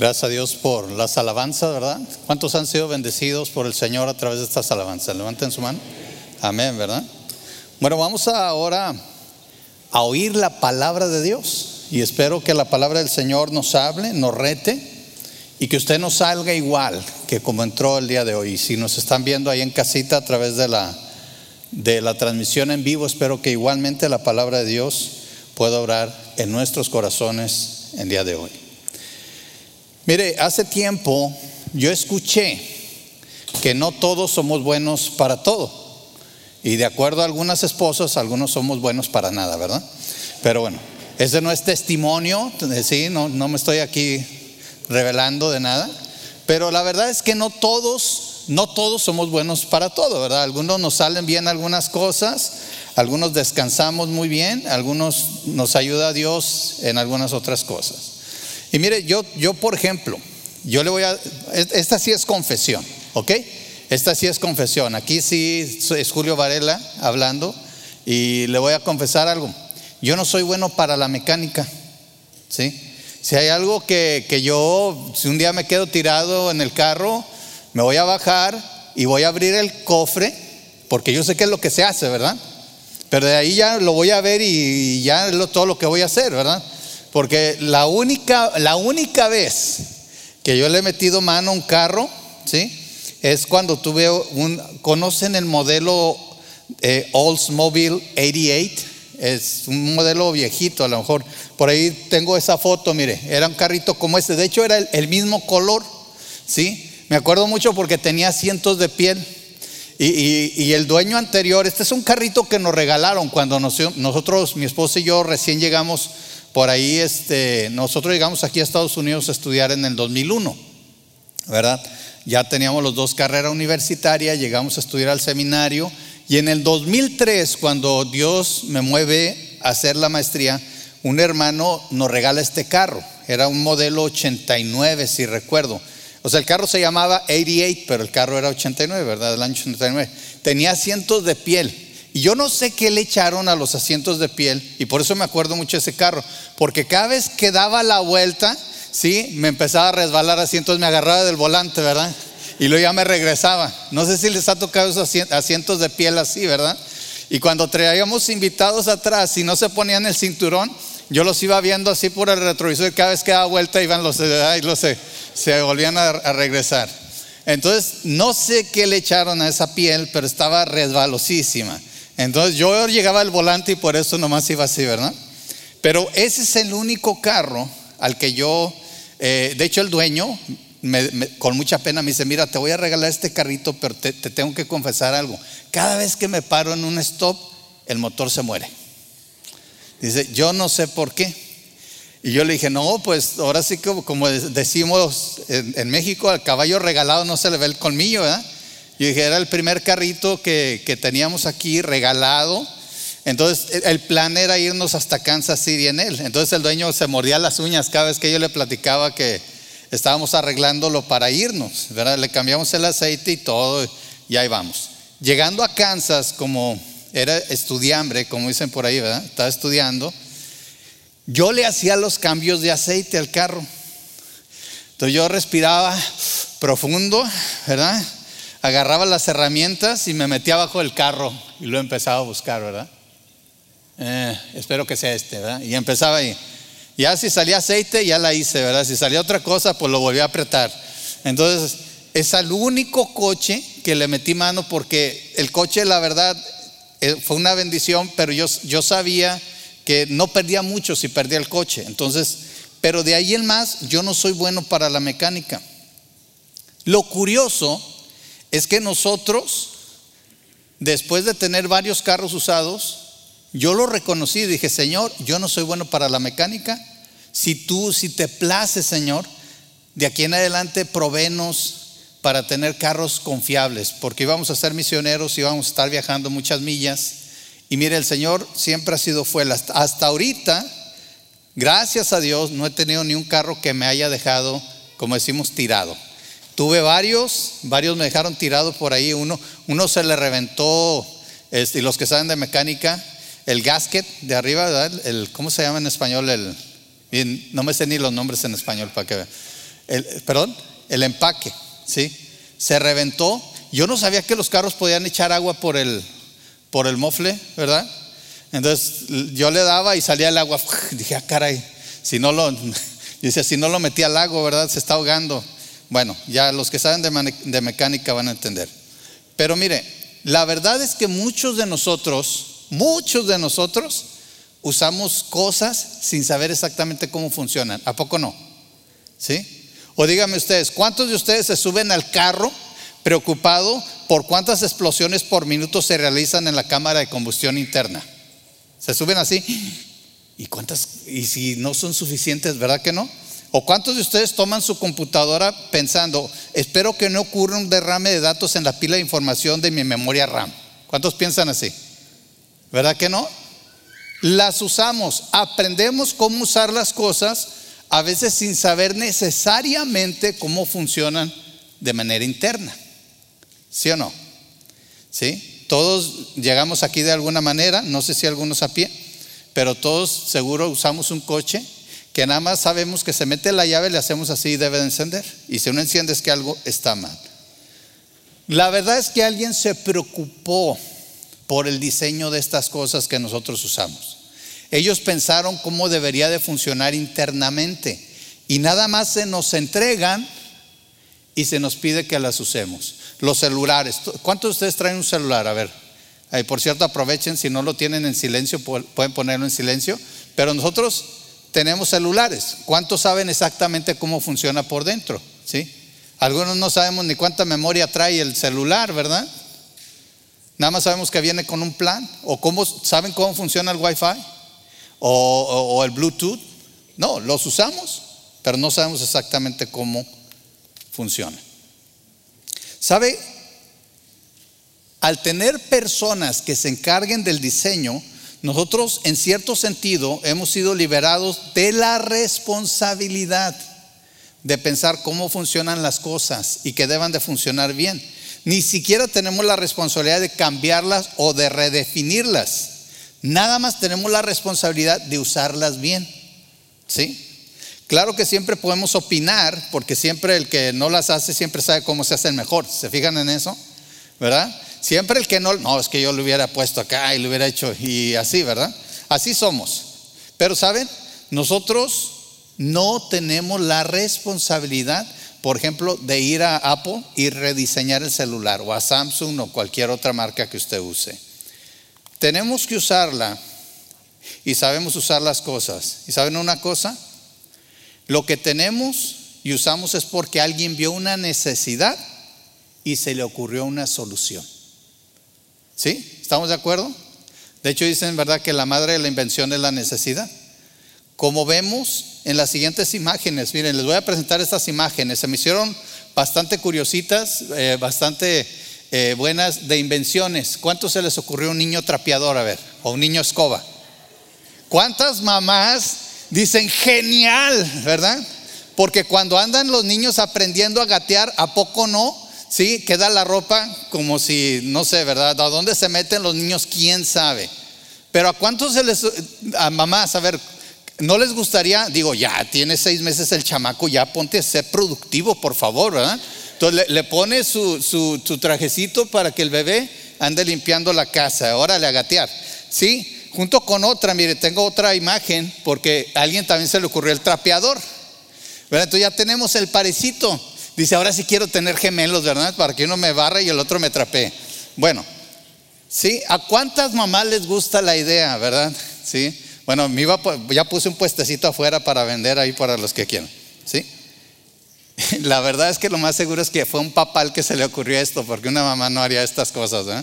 Gracias a Dios por las alabanzas, ¿verdad? ¿Cuántos han sido bendecidos por el Señor a través de estas alabanzas? Levanten su mano. Amén, ¿verdad? Bueno, vamos ahora a oír la palabra de Dios y espero que la palabra del Señor nos hable, nos rete y que usted no salga igual que como entró el día de hoy. Si nos están viendo ahí en casita a través de la, de la transmisión en vivo, espero que igualmente la palabra de Dios pueda orar en nuestros corazones el día de hoy. Mire, hace tiempo yo escuché que no todos somos buenos para todo. Y de acuerdo a algunas esposas, algunos somos buenos para nada, ¿verdad? Pero bueno, ese no es testimonio, sí, no, no me estoy aquí revelando de nada. Pero la verdad es que no todos, no todos somos buenos para todo, ¿verdad? Algunos nos salen bien algunas cosas, algunos descansamos muy bien, algunos nos ayuda Dios en algunas otras cosas. Y mire, yo, yo por ejemplo, yo le voy a, esta sí es confesión, ¿ok? Esta sí es confesión. Aquí sí es Julio Varela hablando y le voy a confesar algo. Yo no soy bueno para la mecánica, ¿sí? Si hay algo que, que yo, si un día me quedo tirado en el carro, me voy a bajar y voy a abrir el cofre, porque yo sé qué es lo que se hace, ¿verdad? Pero de ahí ya lo voy a ver y ya es todo lo que voy a hacer, ¿verdad? Porque la única, la única vez que yo le he metido mano a un carro, ¿sí? Es cuando tuve un, ¿conocen el modelo eh, Oldsmobile 88? Es un modelo viejito, a lo mejor. Por ahí tengo esa foto, mire, era un carrito como este. De hecho, era el, mismo color, ¿sí? Me acuerdo mucho porque tenía cientos de piel. Y, el dueño anterior, este es un carrito que nos regalaron cuando nosotros, mi esposa y yo recién llegamos por ahí este, nosotros llegamos aquí a Estados Unidos a estudiar en el 2001, ¿verdad? Ya teníamos los dos carreras universitarias, llegamos a estudiar al seminario y en el 2003, cuando Dios me mueve a hacer la maestría, un hermano nos regala este carro. Era un modelo 89, si recuerdo. O sea, el carro se llamaba 88, pero el carro era 89, ¿verdad? Del año 89. Tenía asientos de piel. Y yo no sé qué le echaron a los asientos de piel, y por eso me acuerdo mucho de ese carro, porque cada vez que daba la vuelta, sí, me empezaba a resbalar asientos, me agarraba del volante, ¿verdad? Y luego ya me regresaba. No sé si les ha tocado esos asientos de piel así, ¿verdad? Y cuando traíamos invitados atrás, si no se ponían el cinturón, yo los iba viendo así por el retrovisor y cada vez que daba vuelta iban los, y los se, se volvían a regresar. Entonces, no sé qué le echaron a esa piel, pero estaba resbalosísima. Entonces yo llegaba al volante y por eso nomás iba así, ¿verdad? Pero ese es el único carro al que yo, eh, de hecho el dueño, con mucha pena me dice, mira, te voy a regalar este carrito, pero te, tengo que confesar algo. Cada vez que me paro en un stop, el motor se muere. Dice, yo no sé por qué. Y yo le dije, no, pues ahora sí que como decimos en, en México, al caballo regalado no se le ve el colmillo, ¿verdad? Yo dije, era el primer carrito que, teníamos aquí regalado. Entonces el plan era irnos hasta Kansas City en él. Entonces el dueño se mordía las uñas cada vez que yo le platicaba que estábamos arreglándolo para irnos. ¿verdad? Le cambiamos el aceite y todo y ahí vamos. Llegando a Kansas, como era estudiambre, como dicen por ahí, ¿verdad? Estaba estudiando. Yo le hacía los cambios de aceite al carro. Entonces yo respiraba profundo, ¿verdad? Agarraba las herramientas y me metía abajo del carro y lo empezaba a buscar, ¿verdad? Eh, espero que sea este, ¿verdad? Y empezaba ahí. Ya si salía aceite, ya la hice, ¿verdad? Si salía otra cosa, pues lo volví a apretar. Entonces, es el único coche que le metí mano porque el coche, la verdad, eh, fue una bendición, pero yo, yo sabía que no perdía mucho si perdía el coche. Entonces, pero de ahí en más, yo no soy bueno para la mecánica. Lo curioso es que nosotros, después de tener varios carros usados, yo lo reconocí y dije, Señor, yo no soy bueno para la mecánica. Si tú, si te place, Señor, de aquí en adelante provenos para tener carros confiables, porque íbamos a ser misioneros íbamos a estar viajando muchas millas. Y mire, el Señor siempre ha sido fiel. Hasta, hasta ahorita, gracias a Dios, no he tenido ni un carro que me haya dejado, como decimos, tirado. Tuve varios, varios me dejaron tirado por ahí. Uno, uno se le reventó, este, y los que saben de mecánica, el gasket de arriba, ¿verdad? El, ¿Cómo se llama en español? El, no me sé ni los nombres en español para que vean. el, perdón, el empaque, ¿sí? Se reventó. Yo no sabía que los carros podían echar agua por el, por el mofle, ¿verdad? Entonces yo le daba y salía el agua. Dije, ah, caray, si no lo, dice, si no lo metí al lago, ¿verdad? Se está ahogando. Bueno, ya los que saben de, mecánica van a entender. Pero mire, la verdad es que muchos de nosotros, muchos de nosotros, usamos cosas sin saber exactamente cómo funcionan. ¿A poco no? ¿Sí? O díganme ustedes, ¿cuántos de ustedes se suben al carro preocupado por cuántas explosiones por minuto se realizan en la cámara de combustión interna? Se suben así. ¿Y cuántas? Y si no son suficientes, ¿verdad que no? ¿O cuántos de ustedes toman su computadora pensando, espero que no ocurra un derrame de datos en la pila de información de mi memoria RAM? ¿Cuántos piensan así? ¿Verdad que no? Las usamos, aprendemos cómo usar las cosas, a veces sin saber necesariamente cómo funcionan de manera interna. ¿Sí o no? ¿Sí? Todos llegamos aquí de alguna manera, no sé si algunos a pie, pero todos seguro usamos un coche que nada más sabemos que se mete la llave, le hacemos así y debe de encender. Y si no enciende es que algo está mal. La verdad es que alguien se preocupó por el diseño de estas cosas que nosotros usamos. Ellos pensaron cómo debería de funcionar internamente y nada más se nos entregan y se nos pide que las usemos. Los celulares, ¿cuántos de ustedes traen un celular? A ver, por cierto, aprovechen, si no lo tienen en silencio, pueden ponerlo en silencio, pero nosotros tenemos celulares. ¿Cuántos saben exactamente cómo funciona por dentro? ¿Sí? Algunos no sabemos ni cuánta memoria trae el celular, ¿verdad? Nada más sabemos que viene con un plan. ¿O cómo, saben cómo funciona el Wi-Fi? ¿O, o el Bluetooth? No, los usamos, pero no sabemos exactamente cómo funciona. ¿Sabe? Al tener personas que se encarguen del diseño, nosotros en cierto sentido hemos sido liberados de la responsabilidad de pensar cómo funcionan las cosas y que deban de funcionar bien. Ni siquiera tenemos la responsabilidad de cambiarlas o de redefinirlas. Nada más tenemos la responsabilidad de usarlas bien. ¿Sí? Claro que siempre podemos opinar, porque siempre el que no las hace siempre sabe cómo se hacen mejor. ¿Se fijan en eso? ¿Verdad? Siempre el que no, no, es que yo lo hubiera puesto acá y lo hubiera hecho y así, ¿verdad? Así somos. Pero saben, nosotros no tenemos la responsabilidad, por ejemplo, de ir a Apple y rediseñar el celular o a Samsung o cualquier otra marca que usted use. Tenemos que usarla y sabemos usar las cosas. ¿Y saben una cosa? Lo que tenemos y usamos es porque alguien vio una necesidad y se le ocurrió una solución. ¿Sí? ¿Estamos de acuerdo? De hecho dicen, ¿verdad?, que la madre de la invención es la necesidad. Como vemos en las siguientes imágenes, miren, les voy a presentar estas imágenes. Se me hicieron bastante curiositas, eh, bastante eh, buenas de invenciones. ¿Cuánto se les ocurrió un niño trapeador, a ver, o un niño escoba? ¿Cuántas mamás dicen genial, verdad? Porque cuando andan los niños aprendiendo a gatear, ¿a poco no? ¿Sí? Queda la ropa como si, no sé, ¿verdad? ¿A dónde se meten los niños? ¿Quién sabe? Pero ¿a cuántos se les, a mamás, a ver, no les gustaría, digo, ya tiene seis meses el chamaco, ya ponte a ser productivo, por favor, ¿verdad? Entonces le, pone su, su, trajecito para que el bebé ande limpiando la casa, órale a gatear, ¿sí? Junto con otra, mire, tengo otra imagen, porque a alguien también se le ocurrió el trapeador, ¿verdad? Entonces ya tenemos el parecito. Dice, ahora sí quiero tener gemelos, ¿verdad? Para que uno me barre y el otro me trapee. Bueno, ¿sí? ¿A cuántas mamás les gusta la idea, verdad? ¿Sí? Bueno, me iba, ya puse un puestecito afuera para vender ahí para los que quieran, ¿sí? La verdad es que lo más seguro es que fue un papá el que se le ocurrió esto, porque una mamá no haría estas cosas, ¿eh?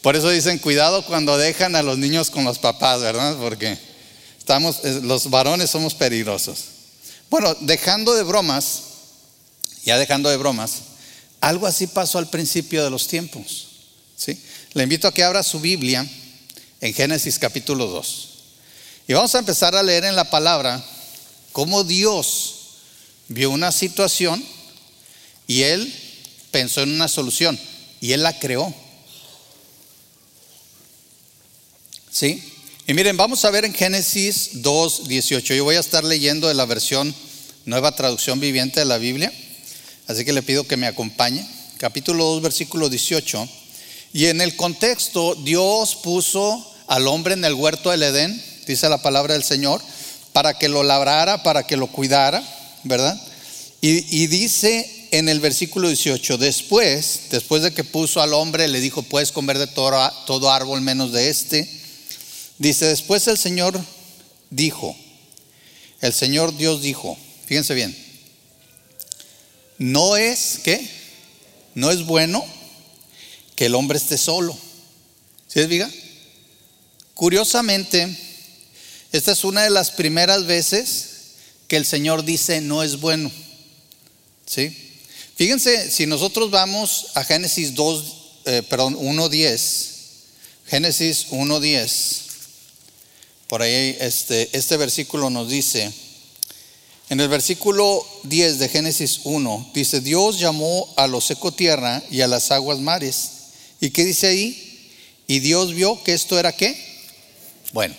Por eso dicen, cuidado cuando dejan a los niños con los papás, ¿verdad? Porque estamos, los varones somos peligrosos. Bueno, dejando de bromas, ya dejando de bromas, algo así pasó al principio de los tiempos. ¿sí? Le invito a que abra su Biblia en Génesis capítulo 2. Y vamos a empezar a leer en la palabra cómo Dios vio una situación y Él pensó en una solución y Él la creó. ¿Sí? Y miren, vamos a ver en Génesis 2, 18. Yo voy a estar leyendo de la versión nueva traducción viviente de la Biblia. Así que le pido que me acompañe. Capítulo 2, versículo 18. Y en el contexto, Dios puso al hombre en el huerto del Edén, dice la palabra del Señor, para que lo labrara, para que lo cuidara, ¿verdad? Y, dice en el versículo 18, después, después de que puso al hombre, le dijo, puedes comer de todo, todo árbol menos de este. Dice, después el Señor dijo, el Señor Dios dijo, fíjense bien, no es, ¿qué? No es bueno que el hombre esté solo. ¿Sí es, viga? Curiosamente, esta es una de las primeras veces que el Señor dice no es bueno. ¿Sí? Fíjense, si nosotros vamos a Génesis 2, eh, perdón, 1.10, Génesis 1.10, por ahí este, este versículo nos dice, en el versículo 10 de Génesis 1, dice, Dios llamó a lo seco tierra y a las aguas mares. ¿Y qué dice ahí? Y Dios vio que esto era qué? Bueno,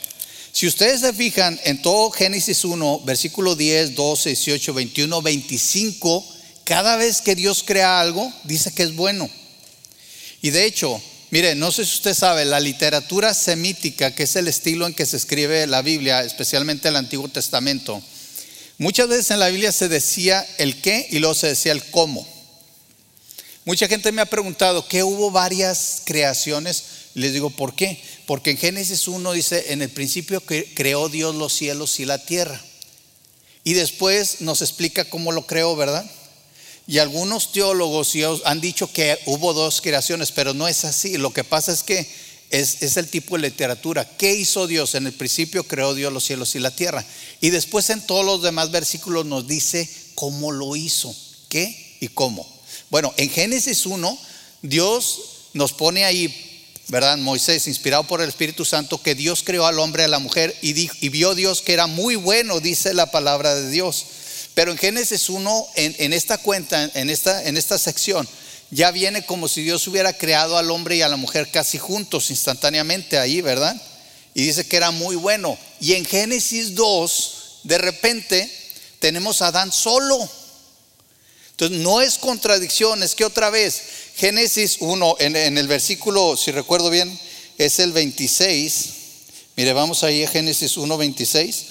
si ustedes se fijan en todo Génesis 1, versículo 10, 12, 18, 21, 25, cada vez que Dios crea algo, dice que es bueno. Y de hecho, mire, no sé si usted sabe, la literatura semítica, que es el estilo en que se escribe la Biblia, especialmente el Antiguo Testamento, muchas veces en la Biblia se decía el qué y luego se decía el cómo. Mucha gente me ha preguntado, ¿qué hubo varias creaciones? Les digo, ¿por qué? Porque en Génesis 1 dice, en el principio creó Dios los cielos y la tierra. Y después nos explica cómo lo creó, ¿verdad? Y algunos teólogos han dicho que hubo dos creaciones, pero no es así. Lo que pasa es que es, es, el tipo de literatura. ¿Qué hizo Dios? En el principio creó Dios los cielos y la tierra. Y después en todos los demás versículos nos dice cómo lo hizo, qué y cómo. Bueno, en Génesis 1, Dios nos pone ahí ¿verdad? Moisés, inspirado por el Espíritu Santo, que Dios creó al hombre y a la mujer y, vio Dios que era muy bueno, dice la palabra de Dios. Pero en Génesis 1, en, esta cuenta, en esta, en esta sección, ya viene como si Dios hubiera creado al hombre y a la mujer casi juntos, instantáneamente ahí, ¿verdad? Y dice que era muy bueno. Y en Génesis 2, de repente, tenemos a Adán solo. Entonces, no es contradicción, es que otra vez, Génesis 1, en, el versículo, si recuerdo bien, es el 26. Mire, vamos ahí a Génesis 1, 26.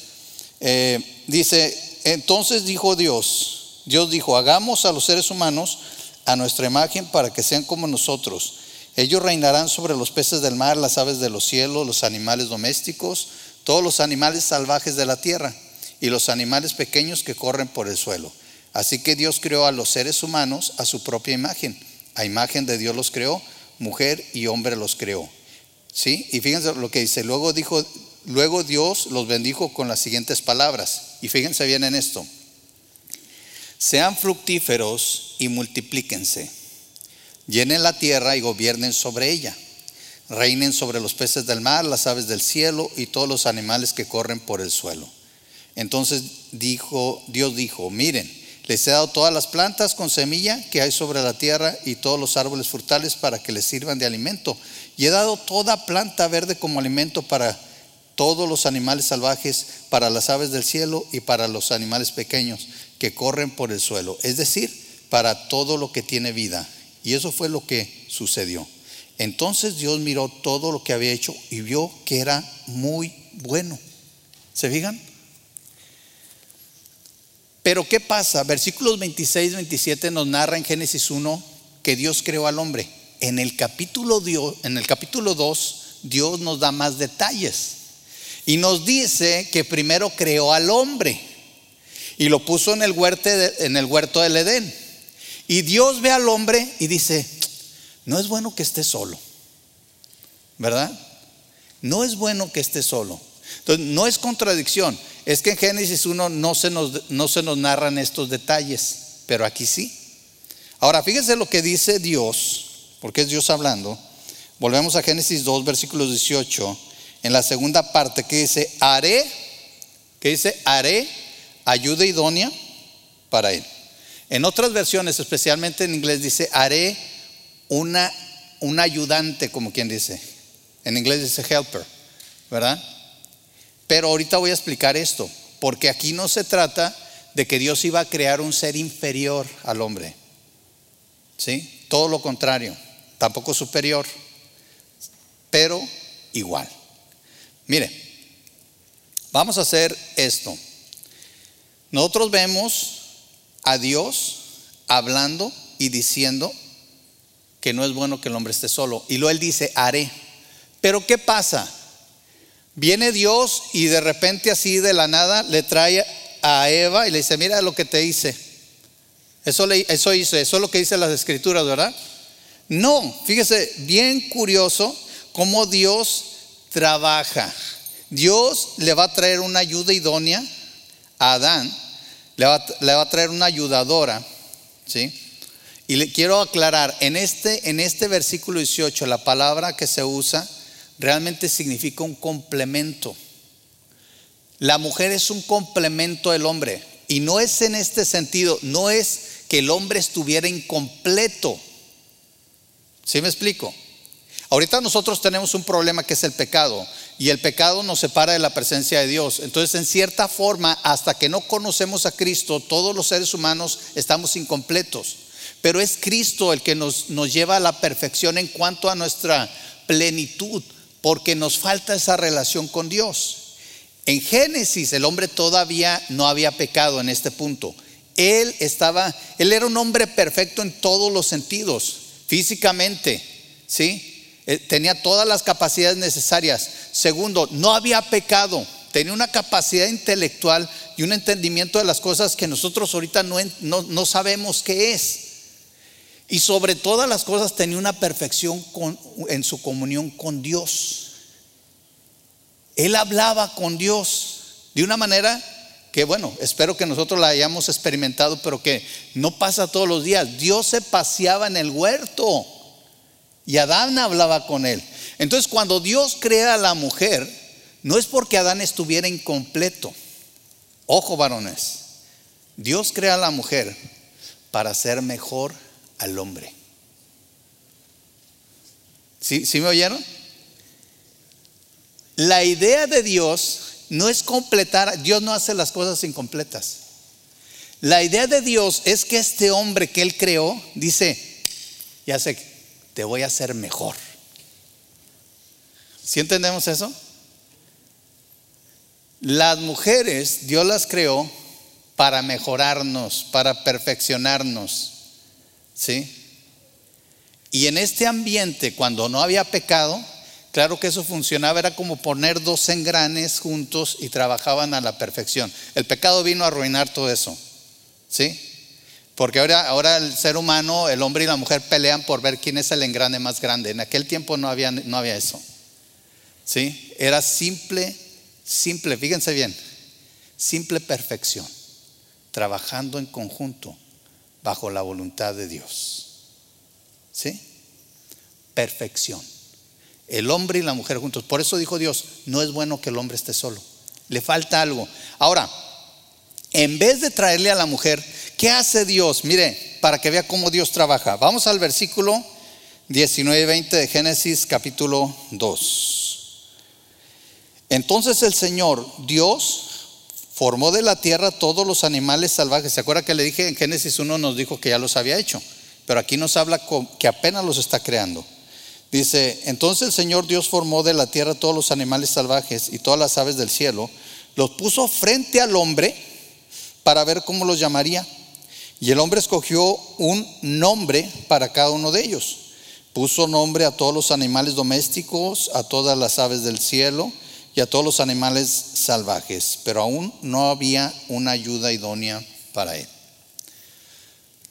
Eh, dice, entonces dijo Dios, Dios dijo, hagamos a los seres humanos a nuestra imagen para que sean como nosotros. Ellos reinarán sobre los peces del mar, las aves de los cielos, los animales domésticos, todos los animales salvajes de la tierra y los animales pequeños que corren por el suelo. Así que Dios creó a los seres humanos a su propia imagen a imagen de Dios los creó, mujer y hombre los creó. ¿Sí? Y fíjense lo que dice, luego dijo, luego Dios los bendijo con las siguientes palabras. Y fíjense bien en esto. Sean fructíferos y multiplíquense. Llenen la tierra y gobiernen sobre ella. Reinen sobre los peces del mar, las aves del cielo y todos los animales que corren por el suelo. Entonces dijo, Dios dijo, miren, les he dado todas las plantas con semilla que hay sobre la tierra y todos los árboles frutales para que les sirvan de alimento. Y he dado toda planta verde como alimento para todos los animales salvajes, para las aves del cielo y para los animales pequeños que corren por el suelo. Es decir, para todo lo que tiene vida. Y eso fue lo que sucedió. Entonces Dios miró todo lo que había hecho y vio que era muy bueno. ¿Se fijan? Pero ¿qué pasa? Versículos 26 27 nos narra en Génesis 1 que Dios creó al hombre. En el capítulo, en el capítulo 2 Dios nos da más detalles y nos dice que primero creó al hombre y lo puso en el, huerto en el huerto del Edén. Y Dios ve al hombre y dice, no es bueno que esté solo, ¿verdad? No es bueno que esté solo. Entonces, no es contradicción. Es que en Génesis 1 no se, nos, no se nos narran estos detalles, pero aquí sí. Ahora, fíjense lo que dice Dios, porque es Dios hablando. Volvemos a Génesis 2, versículos 18, en la segunda parte que dice, haré, que dice, haré ayuda idónea para él. En otras versiones, especialmente en inglés, dice, haré una, un ayudante, como quien dice. En inglés dice helper, ¿verdad? Pero ahorita voy a explicar esto, porque aquí no se trata de que Dios iba a crear un ser inferior al hombre. ¿Sí? Todo lo contrario, tampoco superior, pero igual. Mire, vamos a hacer esto. Nosotros vemos a Dios hablando y diciendo que no es bueno que el hombre esté solo. Y luego él dice, haré. Pero ¿qué pasa? Viene Dios y de repente así de la nada le trae a Eva y le dice, mira lo que te hice. Eso, le, eso eso es lo que dice las escrituras, ¿verdad? No, fíjese, bien curioso cómo Dios trabaja. Dios le va a traer una ayuda idónea a Adán, le va, a traer una ayudadora, ¿sí? Y le quiero aclarar, en este, en este versículo 18, la palabra que se usa realmente significa un complemento. La mujer es un complemento del hombre. Y no es en este sentido, no es que el hombre estuviera incompleto. ¿Sí me explico? Ahorita nosotros tenemos un problema que es el pecado. Y el pecado nos separa de la presencia de Dios. Entonces, en cierta forma, hasta que no conocemos a Cristo, todos los seres humanos estamos incompletos. Pero es Cristo el que nos, nos lleva a la perfección en cuanto a nuestra plenitud, porque nos falta esa relación con Dios. En Génesis el hombre todavía no había pecado en este punto. Él estaba, él era un hombre perfecto en todos los sentidos, físicamente, ¿sí? Eh, tenía todas las capacidades necesarias. Segundo, no había pecado, tenía una capacidad intelectual y un entendimiento de las cosas que nosotros ahorita no, no sabemos qué es. Y sobre todas las cosas tenía una perfección en su comunión con Dios. Él hablaba con Dios de una manera que, bueno, espero que nosotros la hayamos experimentado, pero que no pasa todos los días. Dios se paseaba en el huerto y Adán hablaba con él. Entonces, cuando Dios crea a la mujer, no es porque Adán estuviera incompleto. Ojo, varones. Dios crea a la mujer para ser mejor al hombre. ¿Sí, me oyeron? La idea de Dios no es completar, Dios no hace las cosas incompletas. La idea de Dios es que este hombre que Él creó, dice, ya sé, te voy a hacer mejor. ¿Sí entendemos eso? Las mujeres, Dios las creó para mejorarnos, para perfeccionarnos. ¿Sí? Y en este ambiente, cuando no había pecado, claro que eso funcionaba, era como poner dos engranes juntos y trabajaban a la perfección. El pecado vino a arruinar todo eso. ¿Sí? Porque ahora, ahora el ser humano, el hombre y la mujer pelean por ver quién es el engrane más grande. En aquel tiempo no había, no había eso. ¿Sí? Era simple, simple, fíjense bien, simple perfección, trabajando en conjunto bajo la voluntad de Dios. ¿Sí? Perfección. El hombre y la mujer juntos. Por eso dijo Dios, no es bueno que el hombre esté solo. Le falta algo. Ahora, en vez de traerle a la mujer, ¿qué hace Dios? Mire, para que vea cómo Dios trabaja. Vamos al versículo 19 y 20 de Génesis capítulo 2. Entonces el Señor, Dios, formó de la tierra todos los animales salvajes. ¿Se acuerda que le dije en Génesis 1 nos dijo que ya los había hecho? Pero aquí nos habla que apenas los está creando. Dice, entonces el Señor Dios formó de la tierra todos los animales salvajes y todas las aves del cielo, los puso frente al hombre para ver cómo los llamaría. Y el hombre escogió un nombre para cada uno de ellos. Puso nombre a todos los animales domésticos, a todas las aves del cielo y a todos los animales salvajes, pero aún no había una ayuda idónea para él.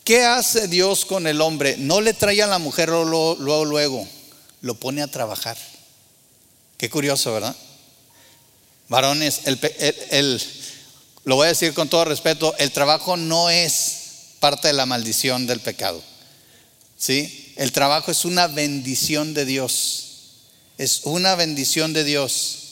¿Qué hace Dios con el hombre? No le trae a la mujer luego, luego, luego, lo pone a trabajar. Qué curioso, ¿verdad? Varones, lo voy a decir con todo respeto, el trabajo no es parte de la maldición del pecado. ¿Sí? El trabajo es una bendición de Dios. Es una bendición de Dios.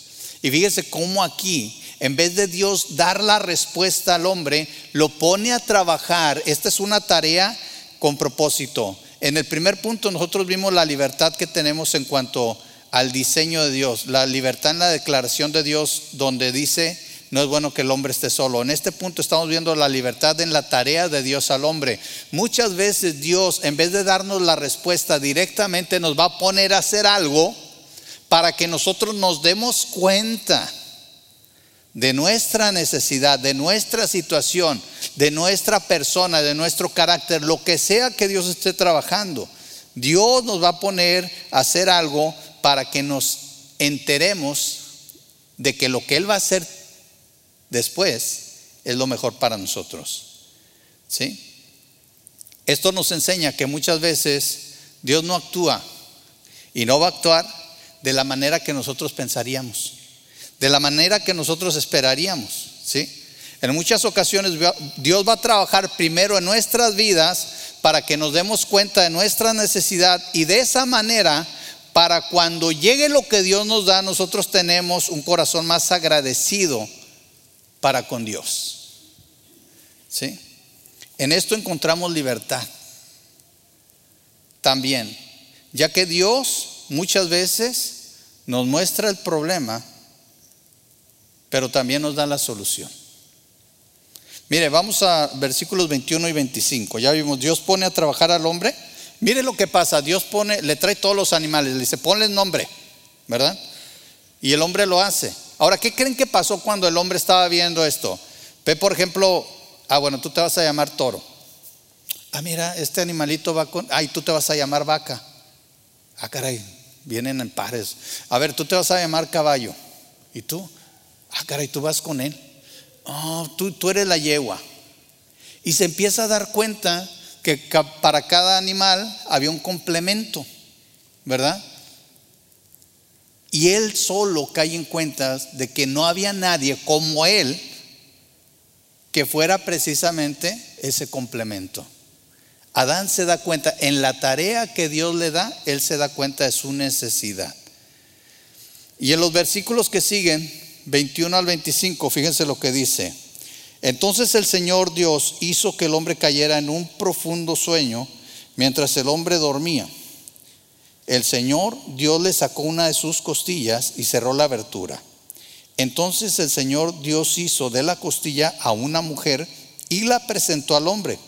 Y fíjese cómo aquí, en vez de Dios dar la respuesta al hombre, lo pone a trabajar. Esta es una tarea con propósito. En el primer punto nosotros vimos la libertad que tenemos en cuanto al diseño de Dios, la libertad en la declaración de Dios donde dice, no es bueno que el hombre esté solo. En este punto estamos viendo la libertad en la tarea de Dios al hombre. Muchas veces Dios, en vez de darnos la respuesta directamente, nos va a poner a hacer algo para que nosotros nos demos cuenta de nuestra necesidad, de nuestra situación, de nuestra persona, de nuestro carácter, lo que sea que Dios esté trabajando. Dios nos va a poner a hacer algo para que nos enteremos de que lo que Él va a hacer después es lo mejor para nosotros. ¿Sí? Esto nos enseña que muchas veces Dios no actúa y no va a actuar de la manera que nosotros pensaríamos, de la manera que nosotros esperaríamos, ¿sí? En muchas ocasiones Dios va a trabajar primero en nuestras vidas para que nos demos cuenta de nuestra necesidad y de esa manera para cuando llegue lo que Dios nos da, nosotros tenemos un corazón más agradecido para con Dios. ¿Sí? En esto encontramos libertad. También, ya que Dios muchas veces nos muestra el problema, pero también nos da la solución. Mire, vamos a versículos 21 y 25. Ya vimos, Dios pone a trabajar al hombre Mire lo que pasa, Dios pone, le trae todos los animales, le dice, ponle nombre, ¿verdad? Y el hombre lo hace. Ahora, ¿qué creen que pasó cuando el hombre estaba viendo esto? Ve, por ejemplo, ah, bueno, tú te vas a llamar toro. Ah, mira, este animalito va con, ay, tú te vas a llamar vaca. Ah, caray, vienen en pares. A ver, tú te vas a llamar caballo. ¿Y tú? Ah, caray, tú vas con él. Oh, tú, tú eres la yegua. Y se empieza a dar cuenta que para cada animal había un complemento, ¿verdad? Y él solo cae en cuenta de que no había nadie como él que fuera precisamente ese complemento. Adán se da cuenta, en la tarea que Dios le da, él se da cuenta de su necesidad. Y en los versículos que siguen, 21 al 25, fíjense lo que dice. Entonces el Señor Dios hizo que el hombre cayera en un profundo sueño mientras el hombre dormía. El Señor Dios le sacó una de sus costillas y cerró la abertura. Entonces el Señor Dios hizo de la costilla a una mujer y la presentó al hombre.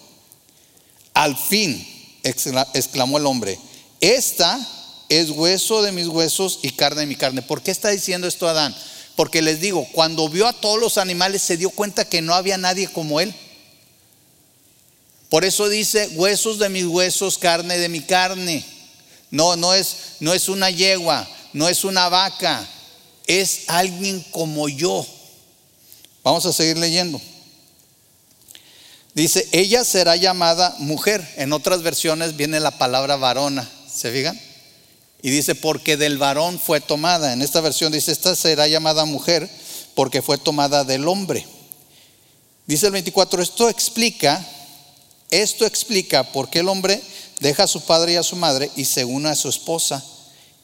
Al fin, exclamó el hombre, esta es hueso de mis huesos y carne de mi carne. ¿Por qué está diciendo esto Adán? Porque les digo, cuando vio a todos los animales se dio cuenta que no había nadie como él. Por eso dice, huesos de mis huesos, carne de mi carne. No, no es, no es una yegua, no es una vaca, es alguien como yo. Vamos a seguir leyendo. Dice, ella será llamada mujer. En otras versiones viene la palabra varona. ¿Se fijan? Y dice, porque del varón fue tomada. En esta versión dice, esta será llamada mujer porque fue tomada del hombre. Dice el 24, esto explica, esto explica por qué el hombre deja a su padre y a su madre y se une a su esposa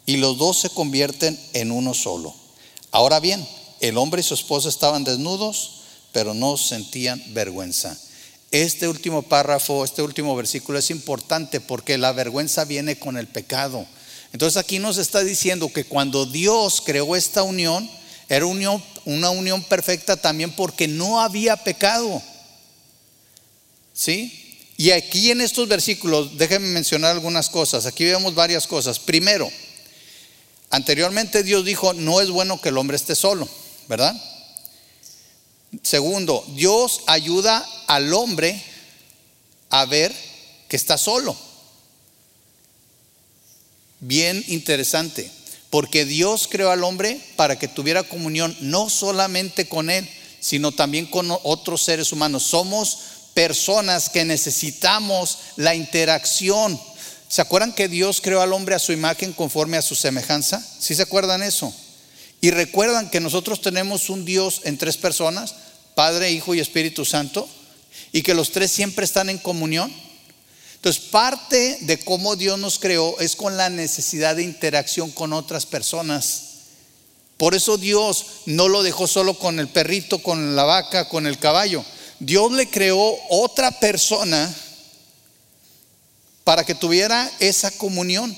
y los dos se convierten en uno solo. Ahora bien, el hombre y su esposa estaban desnudos, pero no sentían vergüenza. Este último párrafo, este último versículo es importante porque la vergüenza viene con el pecado. Entonces aquí nos está diciendo que cuando Dios creó esta unión, era una unión perfecta también porque no había pecado. ¿Sí? Y aquí en estos versículos, déjenme mencionar algunas cosas. Aquí vemos varias cosas. Primero, anteriormente Dios dijo, no es bueno que el hombre esté solo, ¿verdad? Segundo, Dios ayuda al hombre a ver que está solo bien interesante, porque Dios creó al hombre para que tuviera comunión no solamente con Él, sino también con otros seres humanos. Somos personas que necesitamos la interacción. ¿Se acuerdan que Dios creó al hombre a su imagen conforme a su semejanza? ¿Sí se acuerdan eso? Y recuerdan que nosotros tenemos un Dios en tres personas, Padre, Hijo y Espíritu Santo, y que los tres siempre están en comunión. Entonces, parte de cómo Dios nos creó es con la necesidad de interacción con otras personas. Por eso Dios no lo dejó solo con el perrito, con la vaca, con el caballo. Dios le creó otra persona para que tuviera esa comunión.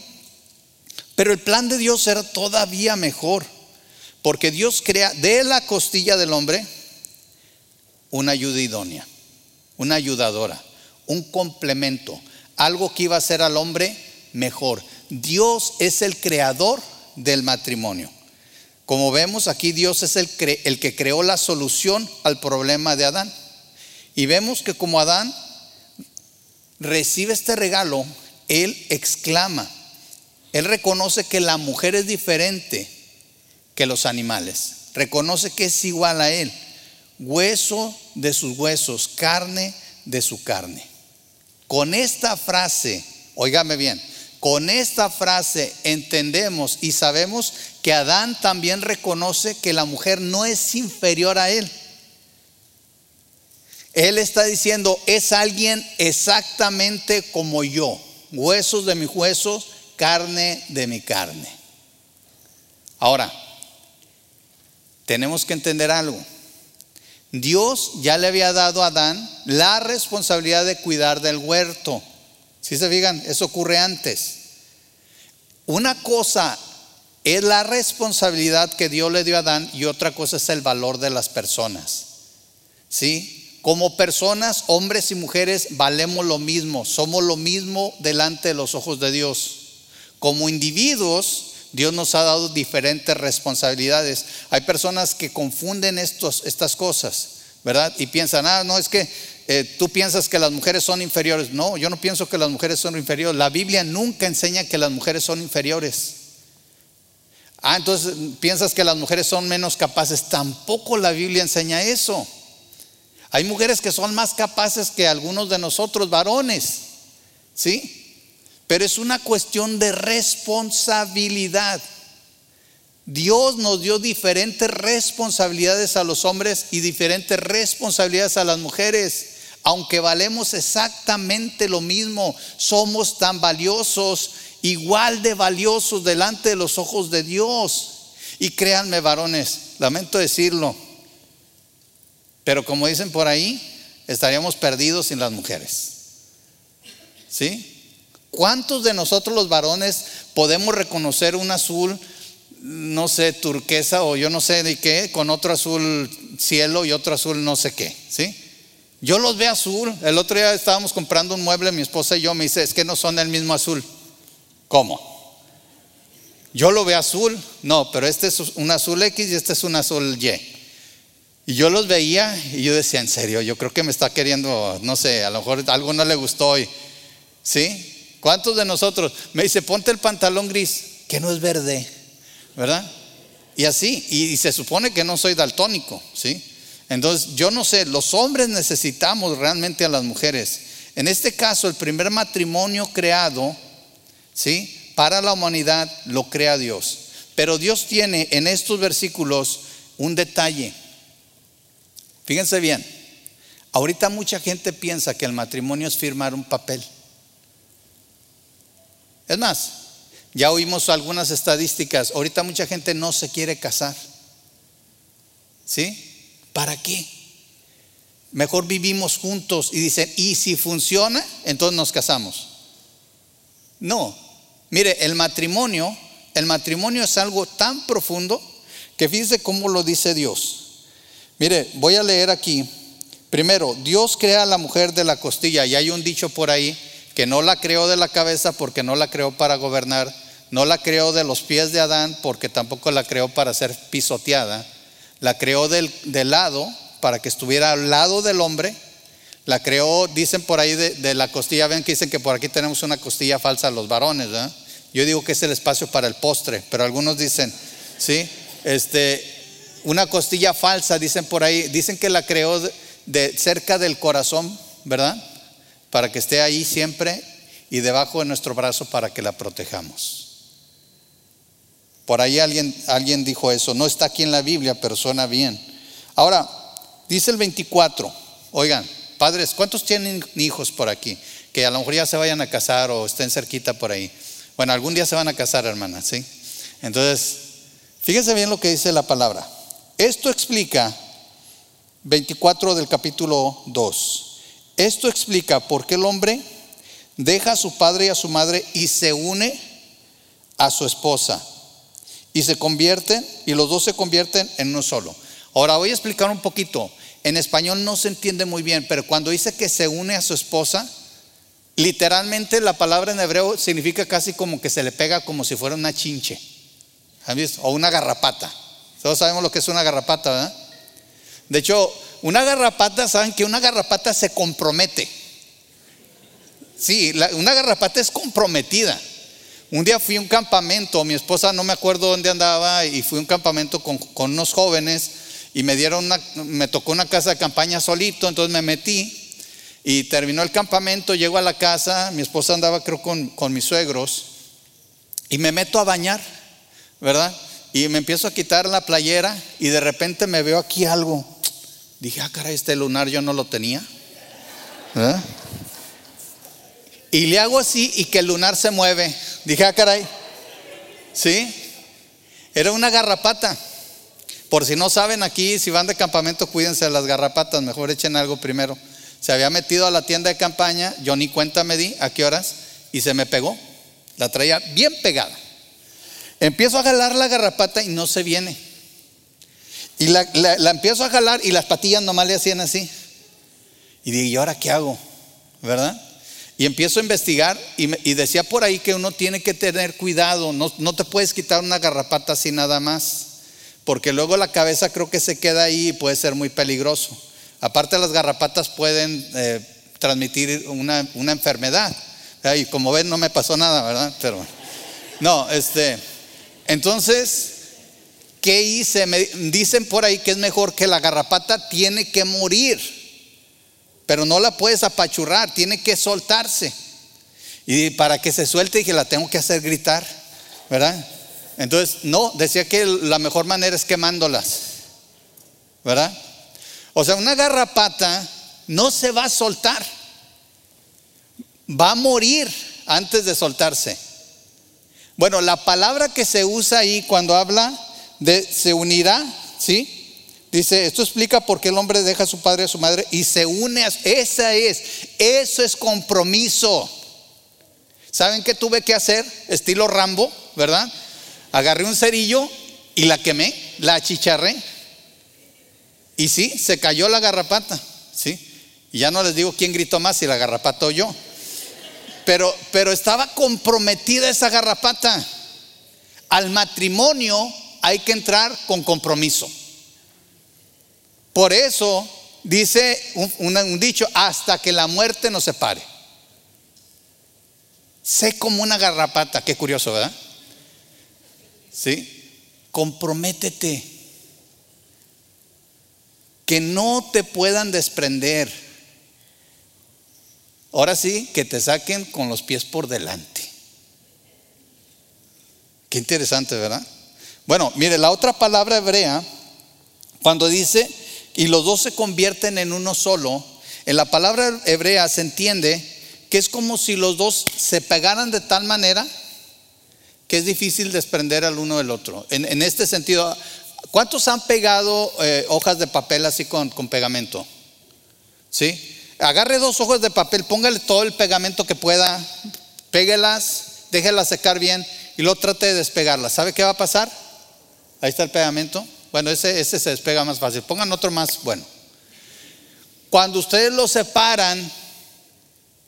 Pero el plan de Dios era todavía mejor, porque Dios crea de la costilla del hombre, una ayuda idónea, una ayudadora, un complemento, algo que iba a hacer al hombre mejor. Dios es el creador del matrimonio. Como vemos aquí, Dios es el, el, que creó la solución al problema de Adán. Y vemos que como Adán recibe este regalo, él exclama, él reconoce que la mujer es diferente que los animales, reconoce que es igual a él, hueso de sus huesos, carne de su carne. Con esta frase, óigame bien, con esta frase entendemos y sabemos que Adán también reconoce que la mujer no es inferior a él. Él está diciendo, es alguien exactamente como yo, huesos de mis huesos, carne de mi carne. Ahora, tenemos que entender algo. Dios ya le había dado a Adán la responsabilidad de cuidar del huerto. Si se fijan, eso ocurre antes. Una cosa es la responsabilidad que Dios le dio a Adán y otra cosa es el valor de las personas. ¿Sí? Como personas, hombres y mujeres, valemos lo mismo, somos lo mismo delante de los ojos de Dios. Como individuos, Dios nos ha dado diferentes responsabilidades. Hay personas que confunden estos, estas cosas, ¿verdad? Y piensan, ah, no, es que eh, tú piensas que las mujeres son inferiores. No, yo no pienso que las mujeres son inferiores. La Biblia nunca enseña que las mujeres son inferiores. Ah, entonces piensas que las mujeres son menos capaces. Tampoco la Biblia enseña eso. Hay mujeres que son más capaces que algunos de nosotros varones, ¿sí? Pero es una cuestión de responsabilidad. Dios nos dio diferentes responsabilidades a los hombres y diferentes responsabilidades a las mujeres. Aunque valemos exactamente lo mismo, somos tan valiosos, igual de valiosos delante de los ojos de Dios. Y créanme, varones, lamento decirlo, pero como dicen por ahí, estaríamos perdidos sin las mujeres. ¿Sí? ¿Cuántos de nosotros los varones podemos reconocer un azul, no sé, turquesa o yo no sé de qué, con otro azul cielo y otro azul no sé qué? ¿Sí? Yo los veo azul. El otro día estábamos comprando un mueble, mi esposa y yo, me dice, es que no son del mismo azul. ¿Cómo? Yo lo veo azul. No, pero este es un azul X y este es un azul Y. Y yo los veía y yo decía, en serio, yo creo que me está queriendo, no sé, a lo mejor algo no le gustó y, ¿sí? ¿Cuántos de nosotros? Me dice, ponte el pantalón gris, que no es verde, ¿verdad? Y así, y, se supone que no soy daltónico, ¿sí? Entonces, yo no sé, los hombres necesitamos realmente a las mujeres. En este caso, el primer matrimonio creado, ¿sí? Para la humanidad lo crea Dios. Pero Dios tiene en estos versículos un detalle. Fíjense bien, ahorita mucha gente piensa que el matrimonio es firmar un papel. Es más, ya oímos algunas estadísticas, ahorita mucha gente no se quiere casar. ¿Sí? ¿Para qué? Mejor vivimos juntos y dicen, ¿y si funciona? Entonces nos casamos. No, mire, el matrimonio, el matrimonio es algo tan profundo que fíjese cómo lo dice Dios. Mire, voy a leer aquí. Primero, Dios crea a la mujer de la costilla y hay un dicho por ahí que no la creó de la cabeza porque no la creó para gobernar, no la creó de los pies de Adán porque tampoco la creó para ser pisoteada, la creó del, lado para que estuviera al lado del hombre, la creó, dicen por ahí de, la costilla, ven que dicen que por aquí tenemos una costilla falsa a los varones, Yo digo que es el espacio para el postre, pero algunos dicen, ¿sí? Este, una costilla falsa, dicen por ahí, dicen que la creó de, cerca del corazón, ¿verdad? Para que esté ahí siempre y debajo de nuestro brazo para que la protejamos. Por ahí alguien, alguien dijo eso, no está aquí en la Biblia, pero suena bien. Ahora, dice el 24, oigan, padres, ¿cuántos tienen hijos por aquí? Que a lo mejor ya se vayan a casar o estén cerquita por ahí. Bueno, algún día se van a casar, hermana, ¿sí? Entonces, fíjense bien lo que dice la palabra. Esto explica, 24 del capítulo 2, esto explica por qué el hombre deja a su padre y a su madre y se une a su esposa y se convierten, y los dos se convierten en uno solo. Ahora voy a explicar un poquito. en español no se entiende muy bien, pero cuando dice que se une a su esposa, literalmente la palabra en hebreo significa casi como que se le pega como si fuera una chinche. O una garrapata. Todos sabemos lo que es una garrapata, ¿verdad? De hecho, una garrapata, ¿saben que una garrapata se compromete? Sí, una garrapata es comprometida. Un día fui a un campamento, mi esposa no me acuerdo dónde andaba y fui a un campamento con, con unos jóvenes y me dieron una, me tocó una casa de campaña solito, entonces me metí y terminó el campamento, llego a la casa, mi esposa andaba creo con, con mis suegros y me meto a bañar, ¿verdad? Y me empiezo a quitar la playera y de repente me veo aquí algo. Dije, ah, caray, este lunar yo no lo tenía. ¿verdad? Y le hago así y que el lunar se mueve. Dije, ah, caray. ¿Sí? Era una garrapata. Por si no saben aquí, si van de campamento, cuídense de las garrapatas, mejor echen algo primero. Se había metido a la tienda de campaña, yo ni cuenta me di a qué horas, y se me pegó. La traía bien pegada. Empiezo a jalar la garrapata y no se viene. Y la, empiezo a jalar y las patillas nomás le hacían así. Y digo, ¿y ahora qué hago? ¿Verdad? Y empiezo a investigar y, y, decía por ahí que uno tiene que tener cuidado, no, no te puedes quitar una garrapata así nada más porque luego la cabeza creo que se queda ahí y puede ser muy peligroso. Aparte las garrapatas pueden eh, transmitir una, enfermedad. Y como ven no me pasó nada, ¿verdad? Pero no, este, entonces, ¿qué hice? Me dicen por ahí que es mejor que la garrapata tiene que morir, pero no la puedes apachurrar, tiene que soltarse. Y para que se suelte dije, la tengo que hacer gritar, ¿verdad? Entonces, no, decía que la mejor manera es quemándolas, ¿verdad? O sea, una garrapata no se va a soltar, va a morir antes de soltarse. Bueno, la palabra que se usa ahí cuando habla de se unirá, ¿sí? Dice, esto explica por qué el hombre deja a su padre y a su madre y se une a... Esa es, eso es compromiso. ¿Saben qué tuve que hacer? Estilo Rambo, ¿verdad? Agarré un cerillo y la quemé, la achicharré. Y sí, se cayó la garrapata, ¿sí? Y ya no les digo quién gritó más, si la garrapata o yo. Pero, pero estaba comprometida esa garrapata. Al matrimonio hay que entrar con compromiso. Por eso dice un, dicho, hasta que la muerte nos separe. Sé como una garrapata, qué curioso, ¿verdad? ¿Sí? Comprométete. Que no te puedan desprender. Ahora sí, que te saquen con los pies por delante. Qué interesante, ¿verdad? Bueno, mire, la otra palabra hebrea, cuando dice, y los dos se convierten en uno solo, en la palabra hebrea se entiende que es como si los dos se pegaran de tal manera que es difícil desprender al uno del otro. En, este sentido, ¿cuántos han pegado eh, hojas de papel así con, con pegamento? ¿Sí? Agarre dos hojas de papel, póngale todo el pegamento que pueda, péguelas, déjelas secar bien y luego trate de despegarlas. ¿Sabe qué va a pasar? Ahí está el pegamento. Bueno, ese, se despega más fácil. Pongan otro más bueno. Cuando ustedes lo separan,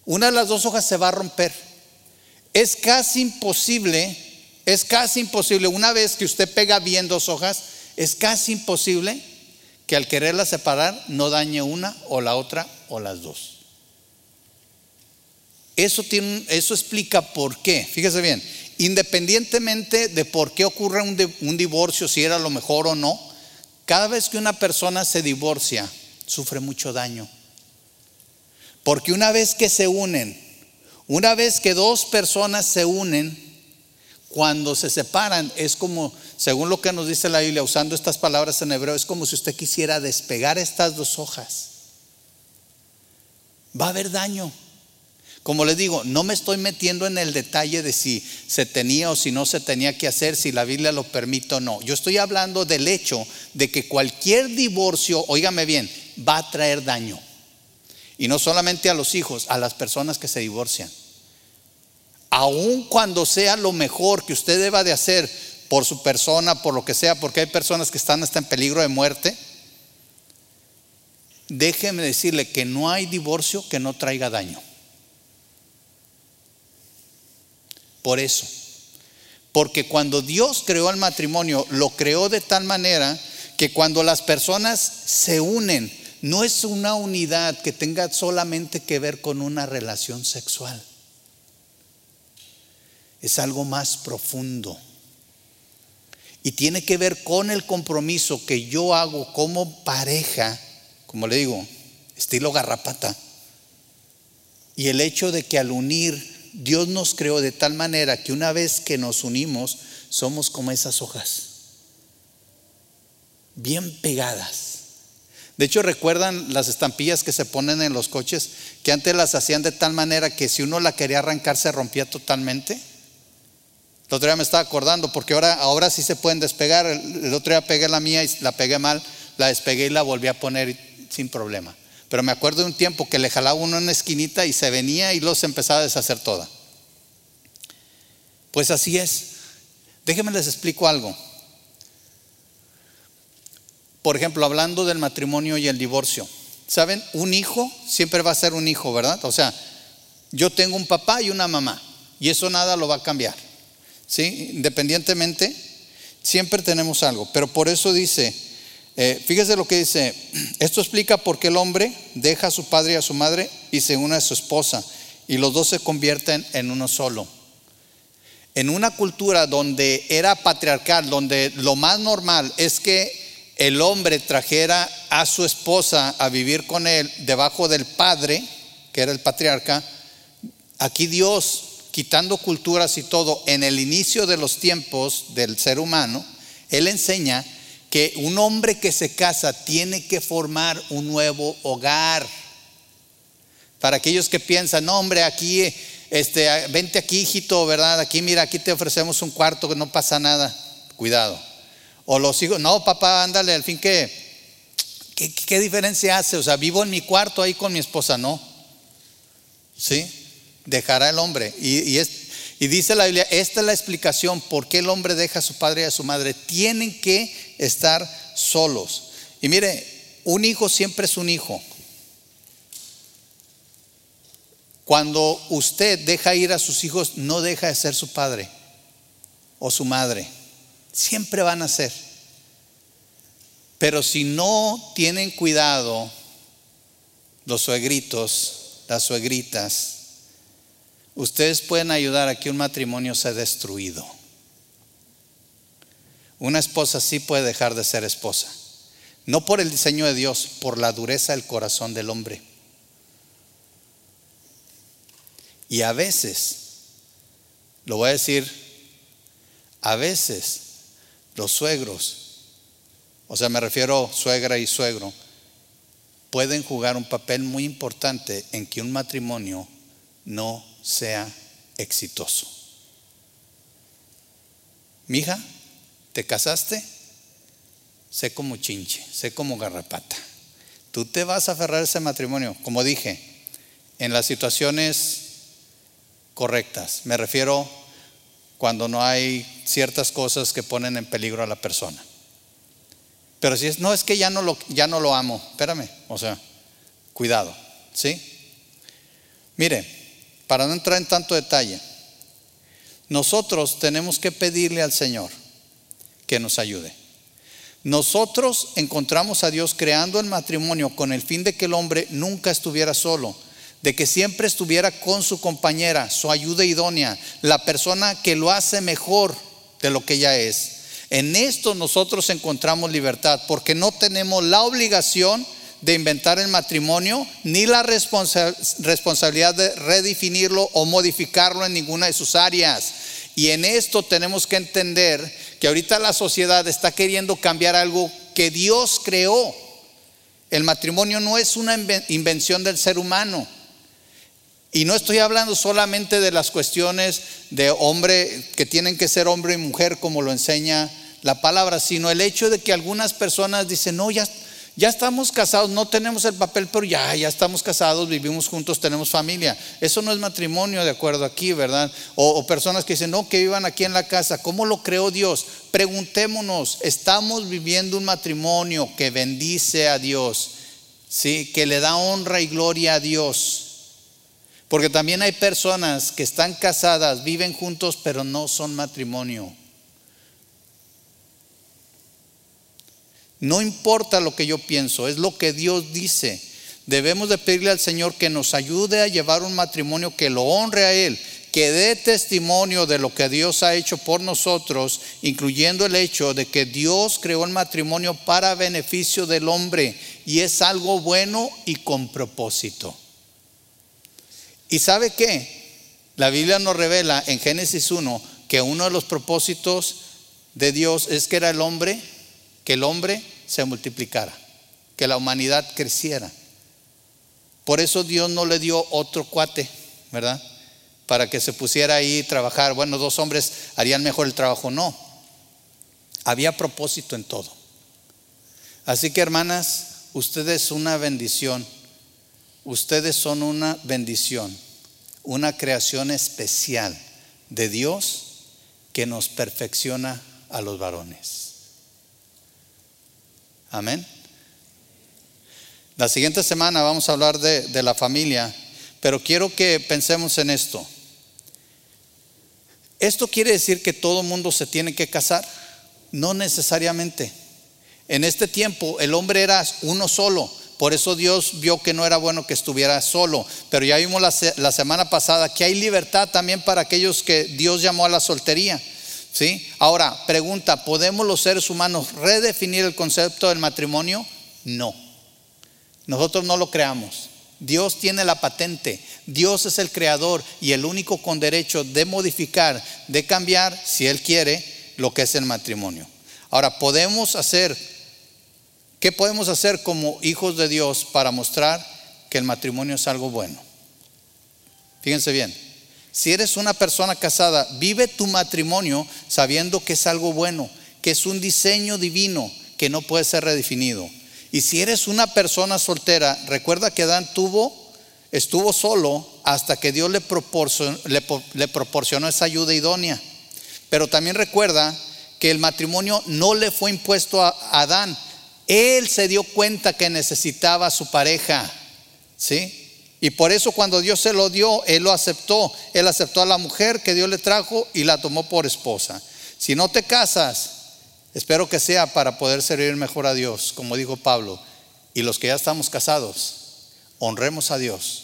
una de las dos hojas se va a romper. Es casi imposible es casi imposible, una vez que usted pega bien dos hojas, es casi imposible que al quererlas separar no dañe una o la otra o las dos. Eso explica por qué. Fíjese bien, independientemente de por qué ocurre un, divorcio, si era lo mejor o no, cada vez que una persona se divorcia, sufre mucho daño. Porque una vez que se unen, una vez que dos personas se unen, cuando se separan es como, según lo que nos dice la Biblia, usando estas palabras en hebreo, es como si usted quisiera despegar estas dos hojas. Va a haber daño. Como les digo, no me estoy metiendo en el detalle de si se tenía o si no se tenía que hacer, si la Biblia lo permite o no. Yo estoy hablando del hecho de que cualquier divorcio, óigame bien, va a traer daño. Y no solamente a los hijos, a las personas que se divorcian aun cuando sea lo mejor que usted deba de hacer por su persona, por lo que sea, porque hay personas que están hasta en peligro de muerte, déjeme decirle que no hay divorcio que no traiga daño. Por eso. Porque cuando Dios creó el matrimonio, lo creó de tal manera que cuando las personas se unen, no es una unidad que tenga solamente que ver con una relación sexual. Es algo más profundo. Y tiene que ver con el compromiso que yo hago como pareja, como le digo, estilo garrapata. Y el hecho de que al unir Dios nos creó de tal manera que una vez que nos unimos, somos como esas hojas, bien pegadas. De hecho, ¿recuerdan las estampillas que se ponen en los coches? Que antes las hacían de tal manera que si uno la quería arrancar se rompía totalmente. El otro día me estaba acordando, porque ahora, ahora sí se pueden despegar. El, otro día pegué la mía y la pegué mal, la despegué y la volví a poner sin problema. Pero me acuerdo de un tiempo que le jalaba uno en una esquinita y se venía y luego se empezaba a deshacer toda. Pues así es. Déjenme les explico algo. Por ejemplo, hablando del matrimonio y el divorcio. ¿Saben? Un hijo siempre va a ser un hijo, ¿verdad? O sea, yo tengo un papá y una mamá y eso nada lo va a cambiar. ¿Sí? Independientemente, siempre tenemos algo. Pero por eso dice, eh, fíjese lo que dice, esto explica por qué el hombre deja a su padre y a su madre y se une a su esposa y los dos se convierten en uno solo. En una cultura donde era patriarcal, donde lo más normal es que el hombre trajera a su esposa a vivir con él debajo del padre, que era el patriarca, aquí Dios, quitando culturas y todo, en el inicio de los tiempos del ser humano, Él enseña que un hombre que se casa tiene que formar un nuevo hogar. Para aquellos que piensan, no hombre, aquí, este, vente aquí, hijito, ¿verdad? Aquí, mira, aquí te ofrecemos un cuarto, que no pasa nada. Cuidado. O los hijos, no, papá, ándale, al fin ¿qué, ¿qué, diferencia hace? O sea, vivo en mi cuarto ahí con mi esposa, no. ¿Sí? Dejará el hombre. Y, es, y dice la Biblia, esta es la explicación por qué el hombre deja a su padre y a su madre. Tienen que estar solos. Y mire, un hijo siempre es un hijo. Cuando usted deja ir a sus hijos, no deja de ser su padre o su madre. Siempre van a ser. Pero si no tienen cuidado los suegritos, las suegritas, ustedes pueden ayudar a que un matrimonio sea destruido. Una esposa sí puede dejar de ser esposa. No por el diseño de Dios, por la dureza del corazón del hombre. Y a veces, lo voy a decir, a veces los suegros, o sea, me refiero suegra y suegro, pueden jugar un papel muy importante en que un matrimonio no sea exitoso. Mija, ¿Te casaste? Sé como chinche, sé como garrapata. Tú te vas a aferrar a ese matrimonio, como dije, en las situaciones correctas. Me refiero cuando no hay ciertas cosas que ponen en peligro a la persona. Pero si es, no es que ya no lo, ya no lo amo, espérame, o sea, cuidado, ¿sí? Mire, para no entrar en tanto detalle, nosotros tenemos que pedirle al Señor que nos ayude. Nosotros encontramos a Dios creando el matrimonio con el fin de que el hombre nunca estuviera solo, de que siempre estuviera con su compañera, su ayuda idónea, la persona que lo hace mejor de lo que ella es. En esto nosotros encontramos libertad, porque no tenemos la obligación de inventar el matrimonio, ni la responsabilidad de redefinirlo o modificarlo en ninguna de sus áreas. Y en esto tenemos que entender que ahorita la sociedad está queriendo cambiar algo que Dios creó. El matrimonio no es una invención del ser humano. Y no estoy hablando solamente de las cuestiones de hombre, que tienen que ser hombre y mujer como lo enseña la palabra, sino el hecho de que algunas personas dicen, no, ya ya estamos casados, no tenemos el papel, pero ya, ya estamos casados, vivimos juntos, tenemos familia. Eso no es matrimonio de acuerdo aquí, ¿verdad? O, personas que dicen, no, que vivan aquí en la casa. ¿Cómo lo creó Dios? Preguntémonos, ¿estamos viviendo un matrimonio que bendice a Dios? ¿sí? que le da honra y gloria a Dios. Porque también hay personas que están casadas, viven juntos, pero no son matrimonio. No importa lo que yo pienso, es lo que Dios dice. Debemos de pedirle al Señor que nos ayude a llevar un matrimonio que lo honre a Él, que dé testimonio de lo que Dios ha hecho por nosotros, incluyendo el hecho de que Dios creó el matrimonio para beneficio del hombre y es algo bueno y con propósito. ¿Y sabe qué? La Biblia nos revela en Génesis 1 que uno de los propósitos de Dios es que era el hombre que el hombre se multiplicara, que la humanidad creciera. Por eso Dios no le dio otro cuate, ¿verdad? Para que se pusiera ahí a trabajar. Bueno, dos hombres harían mejor el trabajo. No. Había propósito en todo. Así que hermanas, ustedes una bendición. Ustedes son una bendición, una creación especial de Dios que nos perfecciona a los varones. Amén. La siguiente semana vamos a hablar de, la familia, pero quiero que pensemos en esto. ¿Esto quiere decir que todo mundo se tiene que casar? No necesariamente. En este tiempo el hombre era uno solo, por eso Dios vio que no era bueno que estuviera solo. Pero ya vimos la, la, semana pasada que hay libertad también para aquellos que Dios llamó a la soltería. ¿Sí? Ahora, pregunta, ¿podemos los seres humanos redefinir el concepto del matrimonio? No. Nosotros no lo creamos. Dios tiene la patente. Dios es el creador y el único con derecho de modificar, de cambiar, si Él quiere, lo que es el matrimonio. Ahora, podemos hacer, ¿qué podemos hacer como hijos de Dios para mostrar que el matrimonio es algo bueno? Fíjense bien. Si eres una persona casada, vive tu matrimonio sabiendo que es algo bueno, que es un diseño divino que no puede ser redefinido. Y si eres una persona soltera, recuerda que Adán tuvo, estuvo solo hasta que Dios le proporcionó, le proporcionó esa ayuda idónea. Pero también recuerda que el matrimonio no le fue impuesto a Adán. Él se dio cuenta que necesitaba a su pareja. ¿Sí? Y por eso cuando Dios se lo dio, Él lo aceptó. Él aceptó a la mujer que Dios le trajo y la tomó por esposa. Si no te casas, espero que sea para poder servir mejor a Dios, como dijo Pablo. Y los que ya estamos casados, honremos a Dios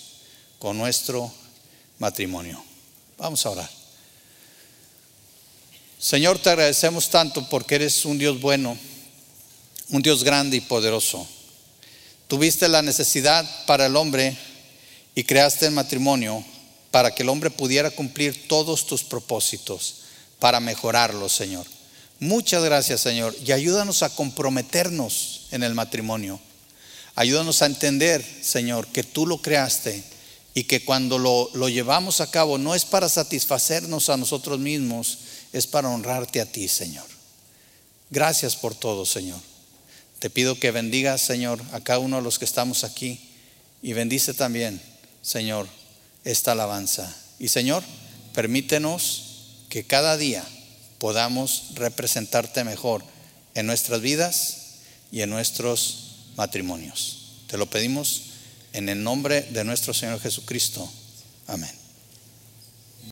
con nuestro matrimonio. Vamos a orar. Señor, te agradecemos tanto porque eres un Dios bueno, un Dios grande y poderoso. Tuviste la necesidad para el hombre y creaste el matrimonio para que el hombre pudiera cumplir todos tus propósitos, para mejorarlo, Señor. Muchas gracias, Señor, y ayúdanos a comprometernos en el matrimonio. Ayúdanos a entender, Señor, que tú lo creaste y que cuando lo, lo llevamos a cabo no es para satisfacernos a nosotros mismos, es para honrarte a ti, Señor. Gracias por todo, Señor. Te pido que bendigas, Señor, a cada uno de los que estamos aquí y bendice también Señor, esta alabanza. Y Señor, permítenos que cada día podamos representarte mejor en nuestras vidas y en nuestros matrimonios. Te lo pedimos en el nombre de nuestro Señor Jesucristo. Amén.